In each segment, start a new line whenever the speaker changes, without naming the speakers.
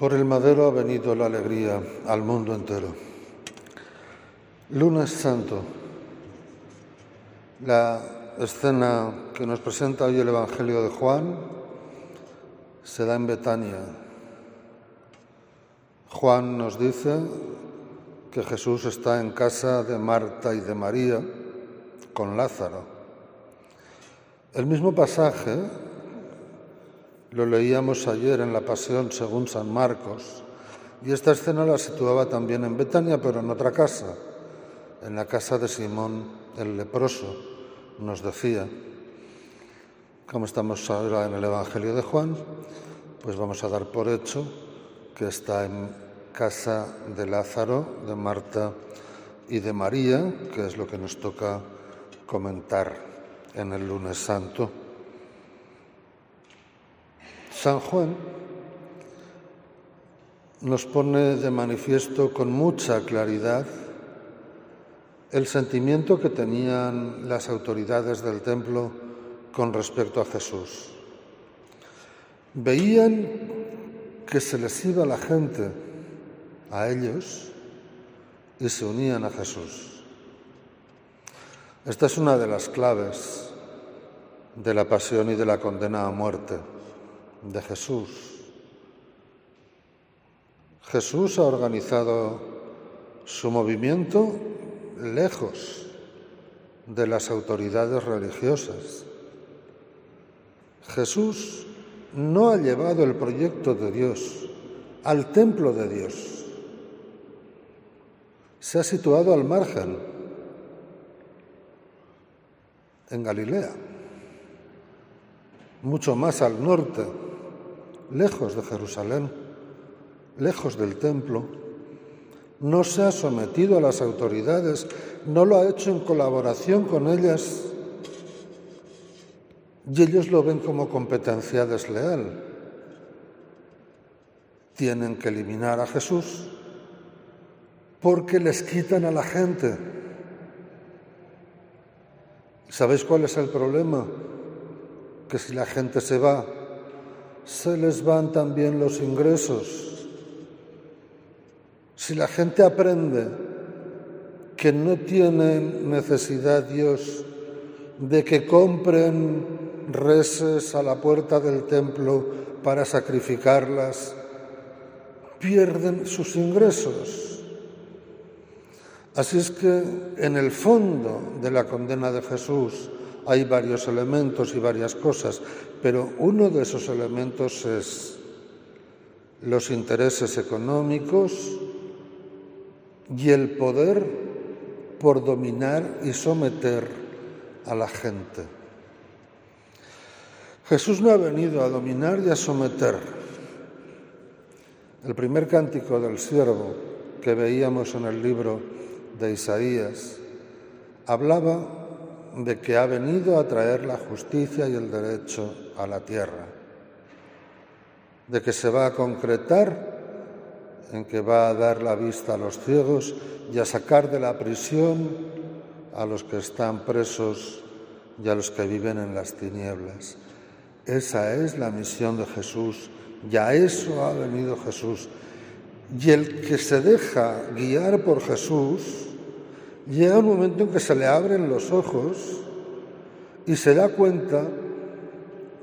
Por el madero ha venido la alegría al mundo entero. Lunes Santo. La escena que nos presenta hoy el Evangelio de Juan se da en Betania. Juan nos dice que Jesús está en casa de Marta y de María con Lázaro. El mismo pasaje lo leíamos ayer en la Pasión según San Marcos y esta escena la situaba también en Betania, pero en otra casa, en la casa de Simón el leproso, nos decía. Como estamos ahora en el Evangelio de Juan, pues vamos a dar por hecho que está en casa de Lázaro, de Marta y de María, que es lo que nos toca comentar en el lunes santo. San Juan nos pone de manifiesto con mucha claridad el sentimiento que tenían las autoridades del templo con respecto a Jesús. Veían que se les iba la gente a ellos y se unían a Jesús. Esta es una de las claves de la pasión y de la condena a muerte de Jesús. Jesús ha organizado su movimiento lejos de las autoridades religiosas. Jesús no ha llevado el proyecto de Dios al templo de Dios. Se ha situado al margen, en Galilea, mucho más al norte lejos de Jerusalén, lejos del templo, no se ha sometido a las autoridades, no lo ha hecho en colaboración con ellas y ellos lo ven como competencia desleal. Tienen que eliminar a Jesús porque les quitan a la gente. ¿Sabéis cuál es el problema? Que si la gente se va, se les van también los ingresos. Si la gente aprende que no tiene necesidad Dios de que compren reses a la puerta del templo para sacrificarlas, pierden sus ingresos. Así es que en el fondo de la condena de Jesús hay varios elementos y varias cosas, pero uno de esos elementos es los intereses económicos y el poder por dominar y someter a la gente. Jesús no ha venido a dominar y a someter. El primer cántico del siervo que veíamos en el libro de Isaías hablaba de que ha venido a traer la justicia y el derecho a la tierra, de que se va a concretar en que va a dar la vista a los ciegos y a sacar de la prisión a los que están presos y a los que viven en las tinieblas. Esa es la misión de Jesús y a eso ha venido Jesús. Y el que se deja guiar por Jesús, llega un momento en que se le abren los ojos y se da cuenta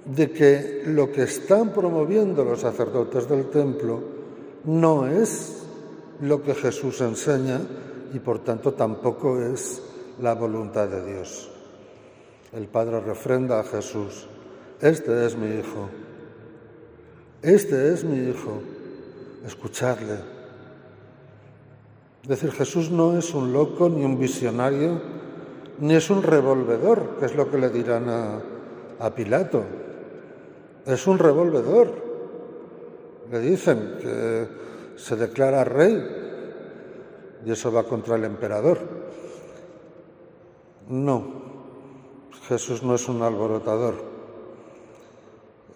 de que lo que están promoviendo los sacerdotes del templo no es lo que Jesús enseña y por tanto tampoco es la voluntad de Dios. El Padre refrenda a Jesús, este es mi Hijo, este es mi Hijo, escuchadle. Es decir, Jesús no es un loco ni un visionario, ni es un revolvedor, que es lo que le dirán a, Pilato. Es un revolvedor. Le dicen que se declara rey y eso va contra el emperador. No, Jesús no es un alborotador.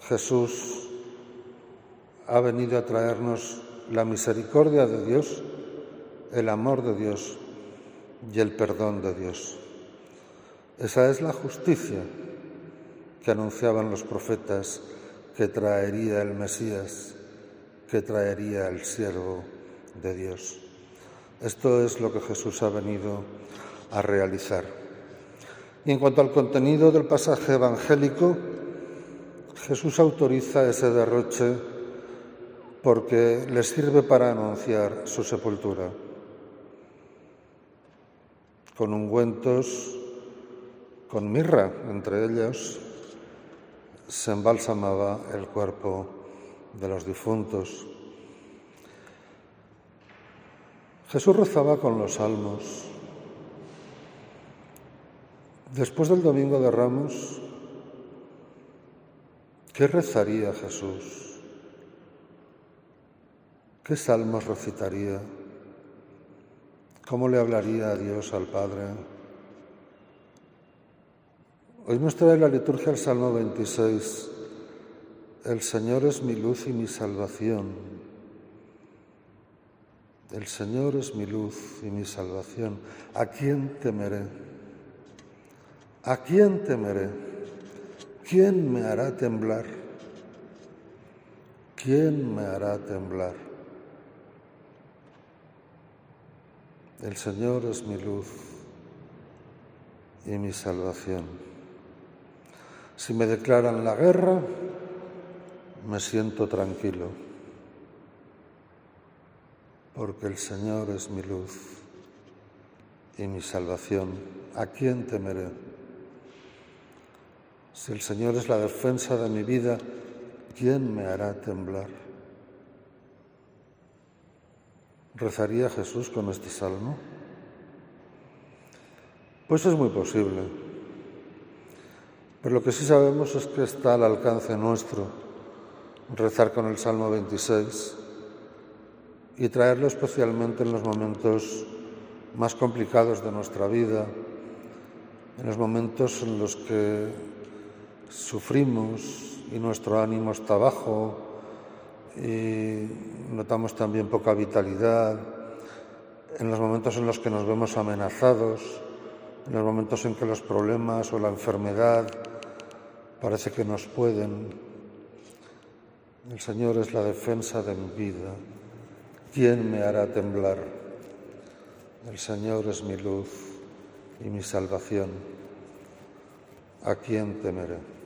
Jesús ha venido a traernos la misericordia de Dios el amor de Dios y el perdón de Dios. Esa es la justicia que anunciaban los profetas que traería el Mesías, que traería el siervo de Dios. Esto es lo que Jesús ha venido a realizar. Y en cuanto al contenido del pasaje evangélico, Jesús autoriza ese derroche porque le sirve para anunciar su sepultura. Con ungüentos, con mirra entre ellos, se embalsamaba el cuerpo de los difuntos. Jesús rezaba con los salmos. Después del Domingo de Ramos, ¿qué rezaría Jesús? ¿Qué salmos recitaría? ¿Cómo le hablaría a Dios, al Padre? Hoy nos trae la liturgia el Salmo 26. El Señor es mi luz y mi salvación. El Señor es mi luz y mi salvación. ¿A quién temeré? ¿A quién temeré? ¿Quién me hará temblar? ¿Quién me hará temblar? El Señor es mi luz y mi salvación. Si me declaran la guerra, me siento tranquilo, porque el Señor es mi luz y mi salvación. ¿A quién temeré? Si el Señor es la defensa de mi vida, ¿quién me hará temblar? ¿Rezaría Jesús con este salmo? Pues es muy posible. Pero lo que sí sabemos es que está al alcance nuestro rezar con el Salmo 26 y traerlo especialmente en los momentos más complicados de nuestra vida, en los momentos en los que sufrimos y nuestro ánimo está bajo y notamos también poca vitalidad, en los momentos en los que nos vemos amenazados, en los momentos en que los problemas o la enfermedad parece que nos pueden. El Señor es la defensa de mi vida. ¿Quién me hará temblar? El Señor es mi luz y mi salvación. ¿A quién temeré?